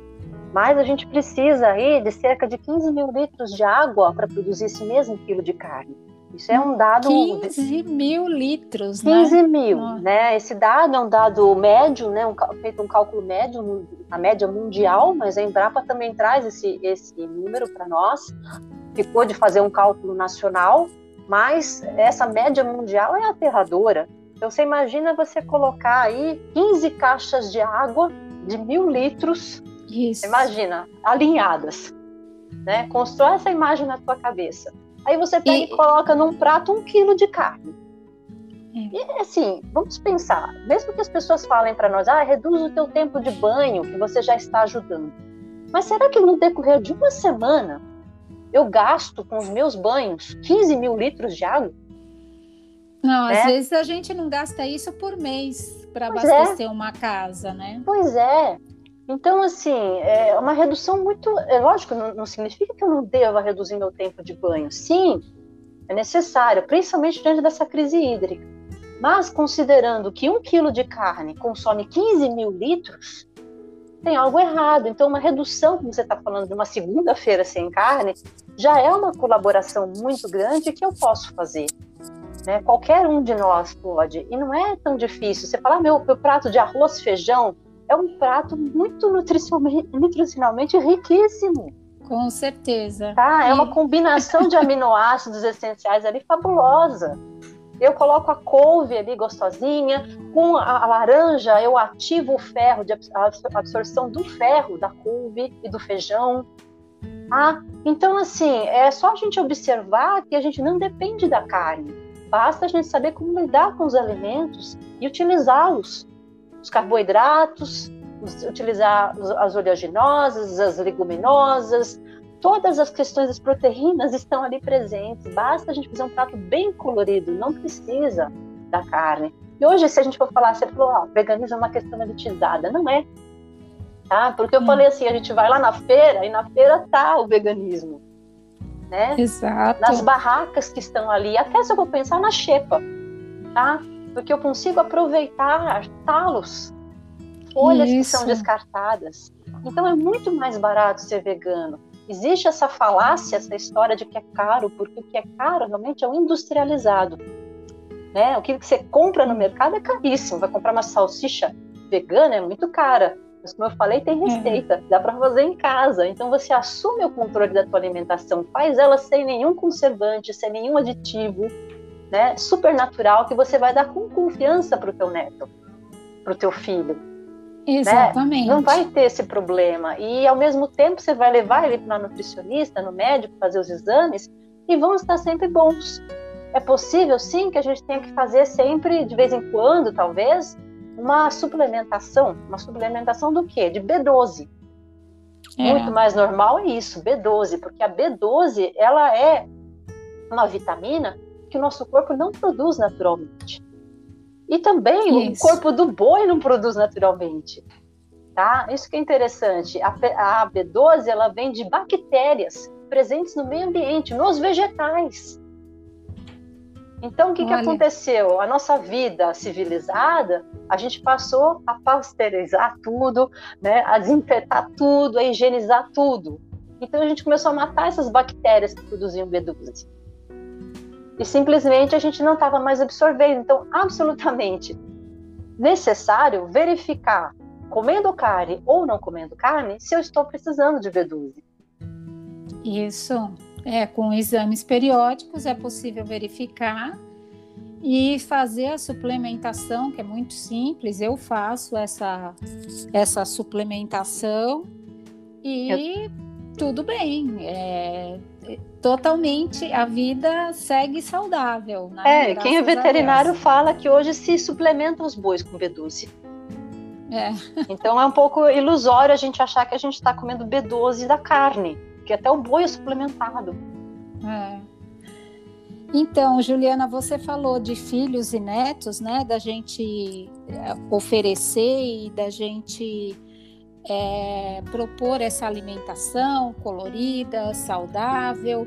Mas a gente precisa aí de cerca de 15 mil litros de água para produzir esse mesmo quilo de carne. Isso é um dado. 15 mil litros, 15 né? mil, né? Esse dado é um dado médio, né? Um, feito um cálculo médio, a média mundial, mas a Embrapa também traz esse, esse número para nós. Ficou de fazer um cálculo nacional, mas essa média mundial é aterradora. Então você imagina você colocar aí 15 caixas de água de mil litros, Isso. imagina, alinhadas. Né? Constrói essa imagem na tua cabeça. Aí você pega e, e coloca num prato um quilo de carne. É. E assim, vamos pensar, mesmo que as pessoas falem para nós, ah, reduz o teu tempo de banho, que você já está ajudando. Mas será que no decorrer de uma semana eu gasto com os meus banhos 15 mil litros de água? Não, né? às vezes a gente não gasta isso por mês para é. abastecer é. uma casa, né? Pois é. Então, assim, é uma redução muito. É lógico, não, não significa que eu não deva reduzir meu tempo de banho. Sim, é necessário, principalmente diante dessa crise hídrica. Mas, considerando que um quilo de carne consome 15 mil litros, tem algo errado. Então, uma redução, como você está falando, de uma segunda-feira sem carne, já é uma colaboração muito grande que eu posso fazer. Né? Qualquer um de nós pode. E não é tão difícil. Você fala, ah, meu, meu prato de arroz, feijão, é um prato muito nutricionalmente, riquíssimo. Com certeza. Tá? É uma combinação de aminoácidos essenciais ali fabulosa. Eu coloco a couve ali gostosinha, com a, laranja eu ativo o ferro, de a absorção do ferro da couve e do feijão. Ah, então assim, é só a gente observar que a gente não depende da carne. Basta a gente saber como lidar com os alimentos e utilizá-los os carboidratos, utilizar as oleaginosas, as leguminosas, todas as questões das proteínas estão ali presentes. Basta a gente fazer um prato bem colorido, não precisa da carne. E hoje, se a gente for falar, você falou, ó, veganismo é uma questão elitizada. Não é. Tá? Porque eu hum. falei assim, a gente vai lá na feira e na feira tá o veganismo. Né? Exato. Nas barracas que estão ali, até se eu vou pensar na xepa, tá? Porque eu consigo aproveitar talos, folhas Isso. que são descartadas. Então é muito mais barato ser vegano. Existe essa falácia, essa história de que é caro, porque o que é caro realmente é o industrializado. Né? O que você compra no mercado é caríssimo. Vai comprar uma salsicha vegana é muito cara. Mas como eu falei, tem receita, dá para fazer em casa. Então você assume o controle da tua alimentação, faz ela sem nenhum conservante, sem nenhum aditivo, né, super natural que você vai dar com confiança para o teu neto, para o teu filho. Né? Exatamente. Né? Não vai ter esse problema. E ao mesmo tempo você vai levar ele para nutricionista, no médico, fazer os exames e vão estar sempre bons. É possível, sim, que a gente tenha que fazer sempre, de vez em quando, talvez, uma suplementação. Uma suplementação do quê? De B12. É. Muito mais normal é isso, B12, porque a B12 ela é uma vitamina que o nosso corpo não produz naturalmente. E também Isso. o corpo do boi não produz naturalmente. Tá? Isso que é interessante. A, a B12 ela vem de bactérias presentes no meio ambiente, nos vegetais. Então, o que, que aconteceu? A nossa vida civilizada, a gente passou a pasteurizar tudo, né, a desinfetar tudo, a higienizar tudo. Então, a gente começou a matar essas bactérias que produziam B12. E simplesmente a gente não estava mais absorvendo. Então, absolutamente necessário verificar, comendo carne ou não comendo carne, se eu estou precisando de B12. Isso. É, com exames periódicos é possível verificar e fazer a suplementação, que é muito simples. Eu faço essa, essa suplementação e Eu... tudo bem. É, totalmente a vida segue saudável. Né? É, quem é veterinário fala que hoje se suplementa os bois com B12. É. Então é um pouco ilusório a gente achar que a gente está comendo B12 da carne porque até o boi é suplementado. É. Então, Juliana, você falou de filhos e netos, né? Da gente é, oferecer e da gente é, propor essa alimentação colorida, saudável.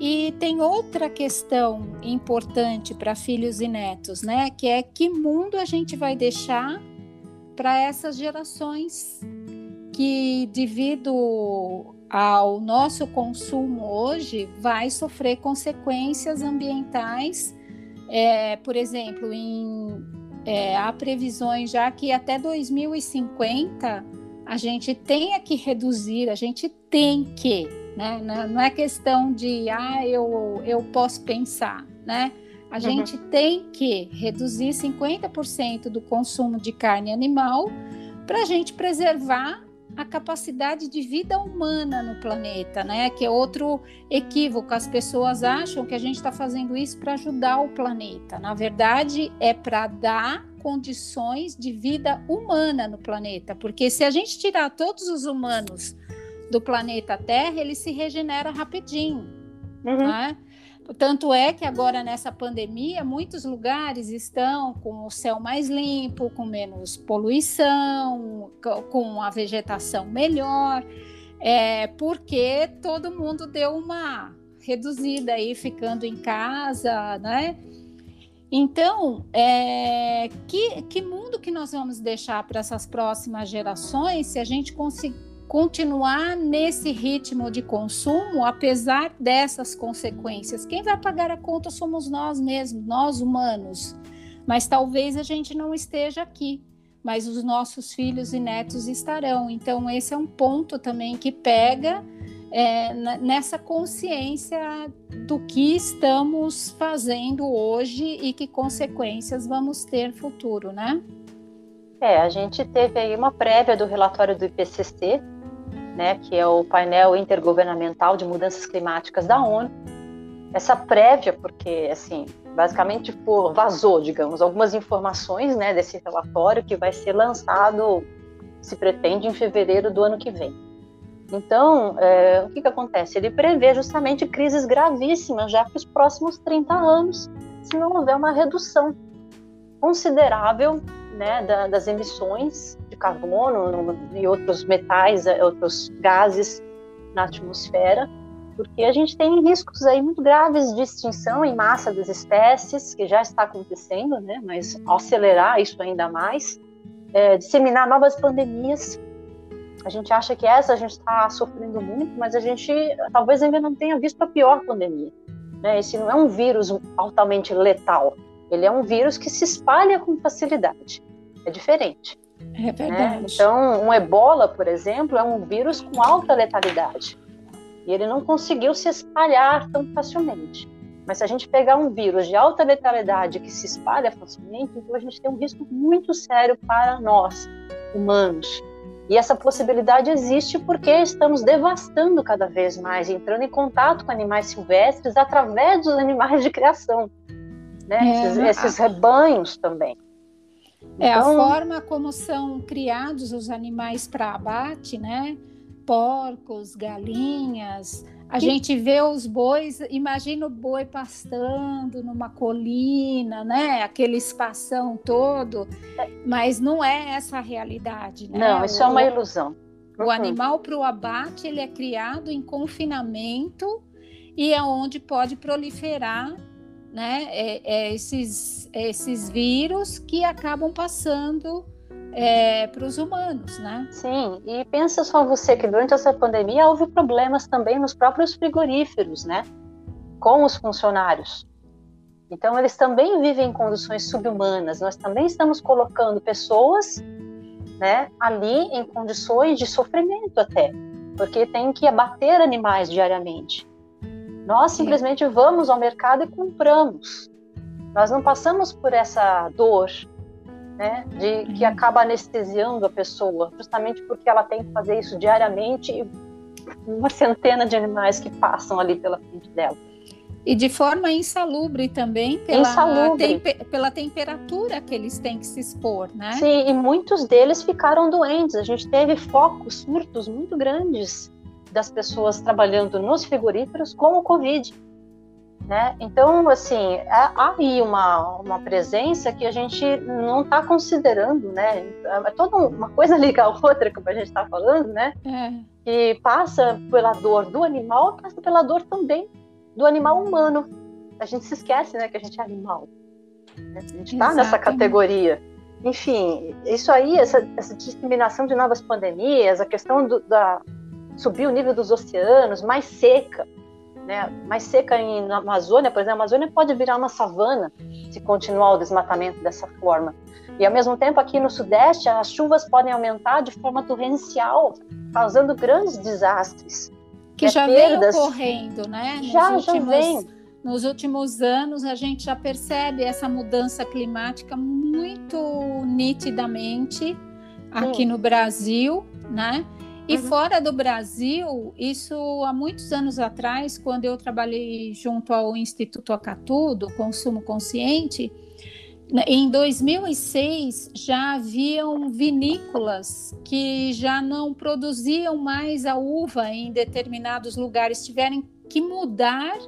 E tem outra questão importante para filhos e netos, né? Que é que mundo a gente vai deixar para essas gerações que, devido ao nosso consumo hoje vai sofrer consequências ambientais, é, por exemplo, em, é, há previsões já que até 2050 a gente tenha que reduzir, a gente tem que, né? Não é questão de ah, eu, eu posso pensar, né? A uhum. gente tem que reduzir 50% do consumo de carne animal para a gente preservar a capacidade de vida humana no planeta, né? Que é outro equívoco. As pessoas acham que a gente está fazendo isso para ajudar o planeta. Na verdade, é para dar condições de vida humana no planeta. Porque se a gente tirar todos os humanos do planeta Terra, ele se regenera rapidinho. Uhum. Né? Tanto é que agora nessa pandemia, muitos lugares estão com o céu mais limpo, com menos poluição, com a vegetação melhor, é, porque todo mundo deu uma reduzida aí, ficando em casa, né? Então, é, que, que mundo que nós vamos deixar para essas próximas gerações se a gente continuar nesse ritmo de consumo, apesar dessas consequências. Quem vai pagar a conta somos nós mesmos, nós humanos. Mas talvez a gente não esteja aqui, mas os nossos filhos e netos estarão. Então, esse é um ponto também que pega é, nessa consciência do que estamos fazendo hoje e que consequências vamos ter futuro, né? É, a gente teve aí uma prévia do relatório do IPCC, né, que é o painel intergovernamental de mudanças climáticas da ONU. Essa prévia, porque assim, basicamente por, vazou, digamos, algumas informações, né, desse relatório que vai ser lançado, se pretende, em fevereiro do ano que vem. Então, é, o que, que acontece? Ele prevê justamente crises gravíssimas já para os próximos 30 anos, se não houver uma redução considerável né, da, das emissões de carbono e outros metais, eh, outros gases na atmosfera, porque a gente tem riscos aí muito graves de extinção em massa das espécies, que já está acontecendo, né, mas acelerar isso ainda mais, é, disseminar novas pandemias. A gente acha que essa a gente está sofrendo muito, mas a gente talvez ainda não tenha visto a pior pandemia. Né? Esse não é um vírus altamente letal, ele é um vírus que se espalha com facilidade é diferente. É né? verdade. Né? Então, um ebola, por exemplo, é um vírus com alta letalidade. E ele não conseguiu se espalhar tão facilmente. Mas se a gente pegar um vírus de alta letalidade que se espalha facilmente, então a gente tem um risco muito sério para nós, humanos. E essa possibilidade existe porque estamos devastando cada vez mais, entrando em contato com animais silvestres através dos animais de criação. Né? É, esses, esses rebanhos também. É a então, forma como são criados os animais para abate, né? Porcos, galinhas, A gente vê os bois, imagina o boi pastando numa colina, né? Aquele espação todo, mas não é essa a realidade, né? Não, isso o, é uma ilusão. O uhum. animal para o abate ele é criado em confinamento e é onde pode proliferar, né? É, é esses esses vírus que acabam passando é, para os humanos, né? Sim, e pensa só você que durante essa pandemia houve problemas também nos próprios frigoríferos, né? Com os funcionários. Então eles também vivem em condições subhumanas. Nós também estamos colocando pessoas, né, ali em condições de sofrimento até, porque tem que abater animais diariamente. Nós simplesmente vamos ao mercado e compramos. Nós não passamos por essa dor, né, de que uhum. acaba anestesiando a pessoa, justamente porque ela tem que fazer isso diariamente e uma centena de animais que passam ali pela frente dela. E de forma insalubre também, pela, insalubre. Tempe, pela temperatura que eles têm que se expor, né? Sim, e muitos deles ficaram doentes. A gente teve focos, surtos muito grandes das pessoas trabalhando nos frigoríferos com o Covid. Né? Então, assim, é, há aí uma, uma presença que a gente não está considerando, né? É toda uma coisa liga a outra, como a gente está falando, né? É. Que passa pela dor do animal, passa pela dor também do animal humano. A gente se esquece, né, que a gente é animal. Né? A gente está nessa categoria. Enfim, isso aí, essa, essa, disseminação de novas pandemias, a questão do, da subir o nível dos oceanos, mais seca, né, mais seca em, na Amazônia, por exemplo, a Amazônia pode virar uma savana se continuar o desmatamento dessa forma. E ao mesmo tempo aqui no Sudeste as chuvas podem aumentar de forma torrencial, causando grandes desastres. Que é, já perdas. vem ocorrendo, né? Nos já, últimos, já vem. Nos últimos anos a gente já percebe essa mudança climática muito nitidamente aqui Sim. no Brasil, né? E uhum. fora do Brasil, isso há muitos anos atrás, quando eu trabalhei junto ao Instituto Acatu, do Consumo Consciente, né, em 2006 já haviam vinícolas que já não produziam mais a uva em determinados lugares, tiveram que mudar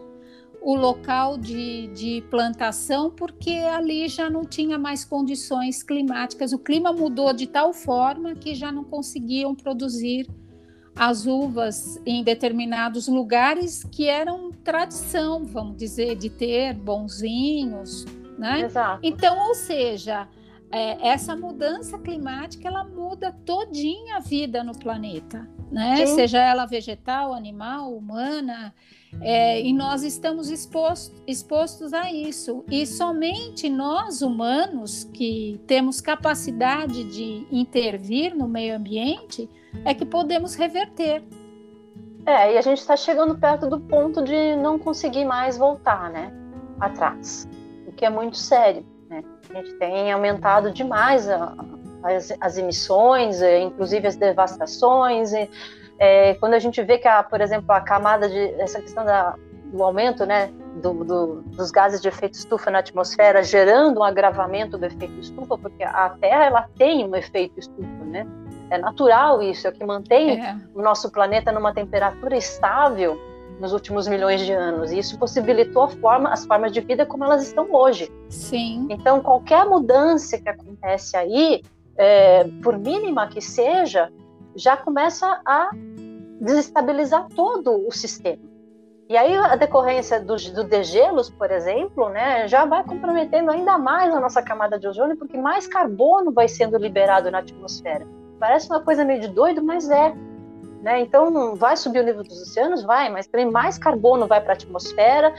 o local de, de, plantação, porque ali já não tinha mais condições climáticas. O clima mudou de tal forma que já não conseguiam produzir as uvas em determinados lugares que eram tradição, vamos dizer, de ter bons vinhos, né? Exato. Então, ou seja, é, essa mudança climática ela muda todinha a vida no planeta, né? Sim. Seja ela vegetal, animal, humana. É, e nós estamos exposto, expostos a isso. E somente nós, humanos, que temos capacidade de intervir no meio ambiente, é que podemos reverter. É, e a gente está chegando perto do ponto de não conseguir mais voltar, né? Atrás. O que é muito sério, né? A gente tem aumentado demais a, as, as, emissões, inclusive as devastações. E, é, quando a gente vê que, a, por exemplo, a camada de essa questão da, do aumento, né, do, do, dos gases de efeito estufa na atmosfera, gerando um agravamento do efeito estufa, porque a Terra ela tem um efeito estufa, né? É natural isso, é o que mantém é. o nosso planeta numa temperatura estável nos últimos milhões de anos. E isso possibilitou forma, as formas de vida como elas estão hoje. Sim. Então, qualquer mudança que acontece aí, é, por mínima que seja, já começa a desestabilizar todo o sistema. E aí a decorrência do, do degelos, por exemplo, né, já vai comprometendo ainda mais a nossa camada de ozônio, porque mais carbono vai sendo liberado na atmosfera. Parece uma coisa meio de doido, mas é. Né? Então, vai subir o nível dos oceanos? Vai, mas também mais carbono vai para a atmosfera,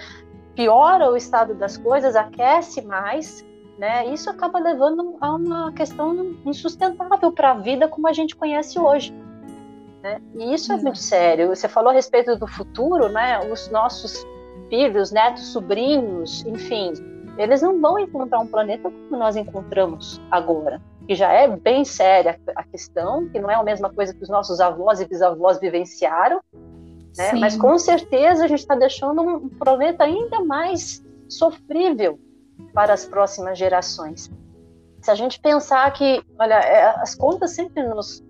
piora o estado das coisas, aquece mais, né? Isso acaba levando a uma questão insustentável para a vida como a gente conhece hoje. Né? E isso é muito sério. Você falou a respeito do futuro, né? Os nossos filhos, netos, sobrinhos, enfim, eles não vão encontrar um planeta como nós encontramos agora que já é bem séria a questão, que não é a mesma coisa que os nossos avós e bisavós vivenciaram, né? mas com certeza a gente está deixando um planeta ainda mais sofrível para as próximas gerações. Se a gente pensar que, olha, é, as contas sempre nos,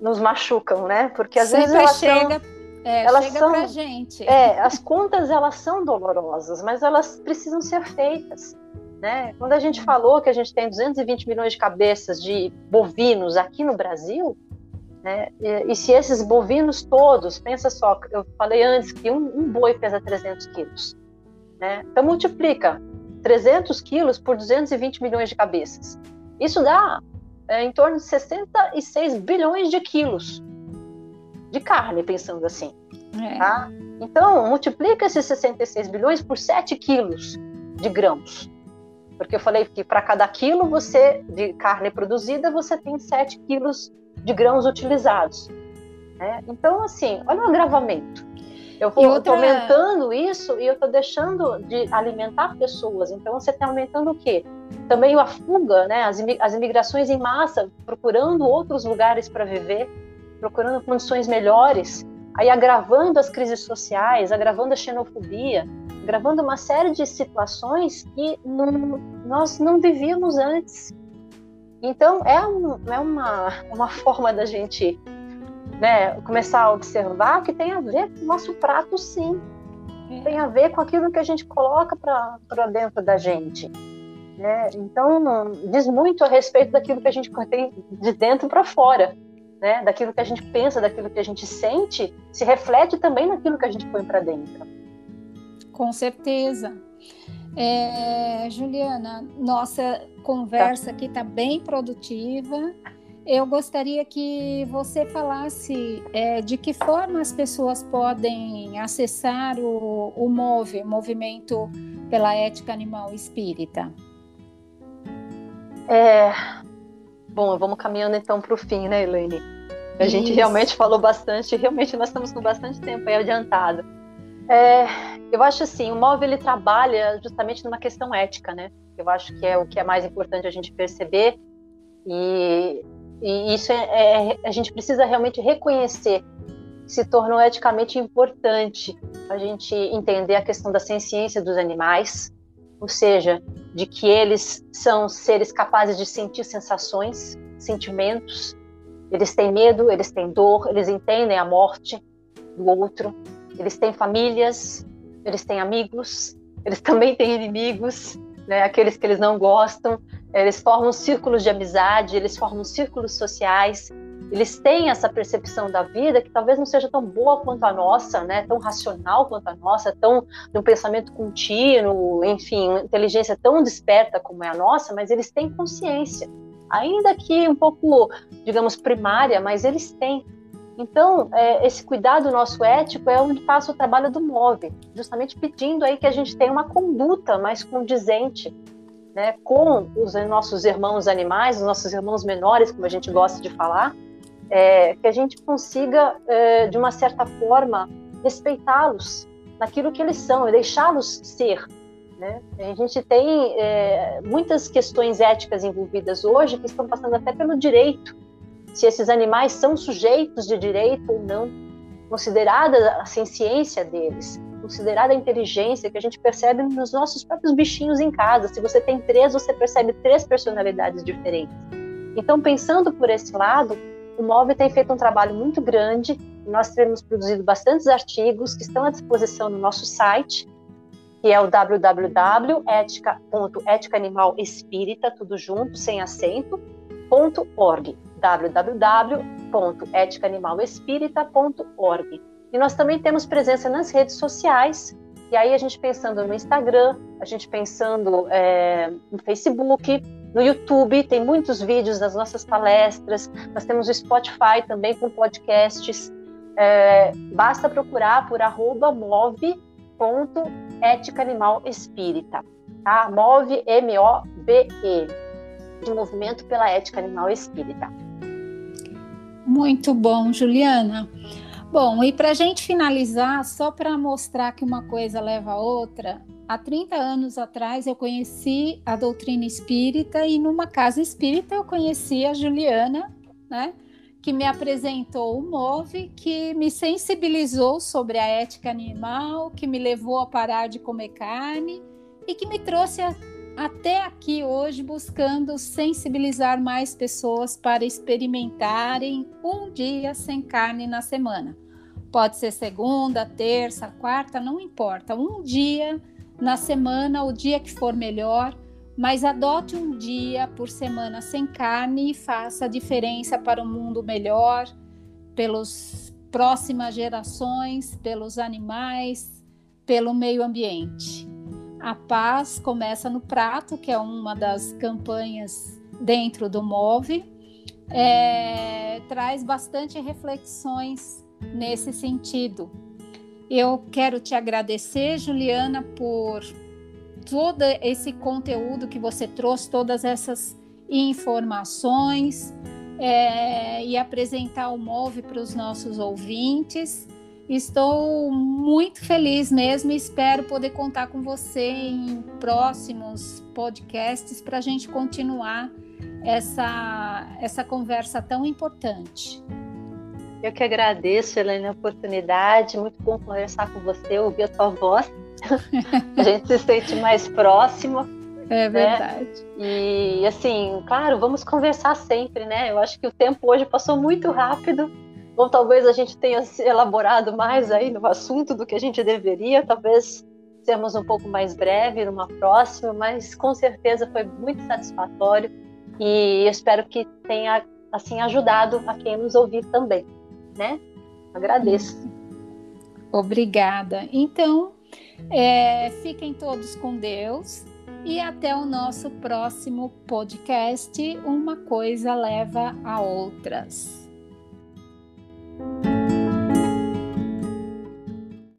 nos machucam, né? Porque às sempre vezes elas chega, são... É, elas chega são, pra gente. É, as contas elas são dolorosas, mas elas precisam ser feitas. Né? Quando a gente falou que a gente tem 220 milhões de cabeças de bovinos aqui no Brasil, né? E, e, se esses bovinos todos, pensa só, eu falei antes que um, um boi pesa 300 quilos. Né? Então multiplica 300 quilos por 220 milhões de cabeças. Isso dá é, em torno de 66 bilhões de quilos de carne, pensando assim. É. Tá? Então, multiplica esses 66 bilhões por 7 quilos de grãos. Porque eu falei que para cada quilo você de carne produzida, você tem 7 quilos de grãos utilizados. Né? Então, assim, olha o agravamento. Eu estou outra... aumentando isso e eu estou deixando de alimentar pessoas. Então, você está aumentando o quê? Também a fuga, né? as, as imigrações em massa, procurando outros lugares para viver, procurando condições melhores, aí agravando as crises sociais, agravando a xenofobia, agravando uma série de situações que não, nós não vivíamos antes. Então, é, um, é uma, uma forma da gente né, começar a observar que tem a ver com o nosso prato, sim. É. Tem a ver com aquilo que a gente coloca para dentro da gente. Né? Então, diz muito a respeito daquilo que a gente tem de dentro para fora. Né? Daquilo que a gente pensa, daquilo que a gente sente, se reflete também naquilo que a gente põe para dentro. Com certeza. É, Juliana, nossa conversa tá. aqui está bem produtiva. Eu gostaria que você falasse é, de que forma as pessoas podem acessar o, o MOVE, Movimento pela Ética Animal Espírita. É, bom, vamos caminhando então para o fim, né, Elaine? A Isso. gente realmente falou bastante, realmente nós estamos com bastante tempo aí adiantado. É, eu acho assim, o MOVE ele trabalha justamente numa questão ética, né? Eu acho que é o que é mais importante a gente perceber e, e isso é, é, a gente precisa realmente reconhecer se tornou eticamente importante a gente entender a questão da ciência dos animais, ou seja, de que eles são seres capazes de sentir sensações, sentimentos, eles têm medo, eles têm dor, eles entendem a morte do outro, eles têm famílias, eles têm amigos, eles também têm inimigos, né? aqueles que eles não gostam, eles formam círculos de amizade, eles formam círculos sociais, eles têm essa percepção da vida que talvez não seja tão boa quanto a nossa, né? tão racional quanto a nossa, tão de um pensamento contínuo, enfim, uma inteligência tão desperta como é a nossa, mas eles têm consciência, ainda que um pouco, digamos, primária, mas eles têm. Então, é, esse cuidado nosso ético é onde passa o trabalho do MOVE, justamente pedindo aí que a gente tenha uma conduta mais condizente né, com os nossos irmãos animais, os nossos irmãos menores, como a gente gosta de falar, é, que a gente consiga, é, de uma certa forma, respeitá-los naquilo que eles são e deixá-los ser. Né? A gente tem é, muitas questões éticas envolvidas hoje que estão passando até pelo direito se esses animais são sujeitos de direito ou não, considerada a ciência deles, considerada inteligência que a gente percebe nos nossos próprios bichinhos em casa. Se você tem três, você percebe três personalidades diferentes. Então, pensando por esse lado, o MOV tem feito um trabalho muito grande. Nós temos produzido bastantes artigos que estão à disposição no nosso site, que é o www.etica.eticaanimalespírita, tudo junto, sem acento, .org. E nós também temos presença nas redes sociais, e aí a gente pensando no Instagram, a gente pensando é, no Facebook, no YouTube, tem muitos vídeos das nossas palestras, nós temos o Spotify também com podcasts. É, basta procurar por arroba move.eticaanimalespírita, tá? Move, M-O-V-E, de Movimento pela Ética Animal Espírita. Muito bom, Juliana. Bom, e para a gente finalizar, só para mostrar que uma coisa leva a outra, há 30 anos atrás eu conheci a doutrina espírita e numa casa espírita eu conheci a Juliana, né? Que me apresentou o MOVE, que me sensibilizou sobre a ética animal, que me levou a parar de comer carne e que me trouxe a até aqui hoje buscando sensibilizar mais pessoas para experimentarem um dia sem carne na semana. Pode ser segunda, terça, quarta, não importa. Um dia na semana, o dia que for melhor, mas adote um dia por semana sem carne e faça a diferença para um mundo melhor, pelas próximas gerações, pelos animais, pelo meio ambiente. A paz começa no prato, que é uma das campanhas dentro do MOVE, é, traz bastante reflexões nesse sentido. Eu quero te agradecer, Juliana, por todo esse conteúdo que você trouxe, todas essas informações é, e apresentar o MOVE para os nossos ouvintes. Estou muito feliz mesmo e espero poder contar com você em próximos podcasts para a gente continuar essa, essa conversa tão importante. Eu que agradeço, Helene, a oportunidade. Muito bom conversar com você, ouvir a tua voz. a gente se sente mais próximo. É né? verdade. Né? E assim, claro, vamos conversar sempre, né? Eu acho que o tempo hoje passou muito rápido ou talvez a gente tenha se elaborado mais aí no assunto do que a gente deveria, talvez sermos um pouco mais breve numa próxima, mas com certeza foi muito satisfatório e espero que tenha assim ajudado a quem nos ouvir também, né? Agradeço. Obrigada. Então, é, fiquem todos com Deus e até o nosso próximo podcast. Uma coisa leva a outras. Bye.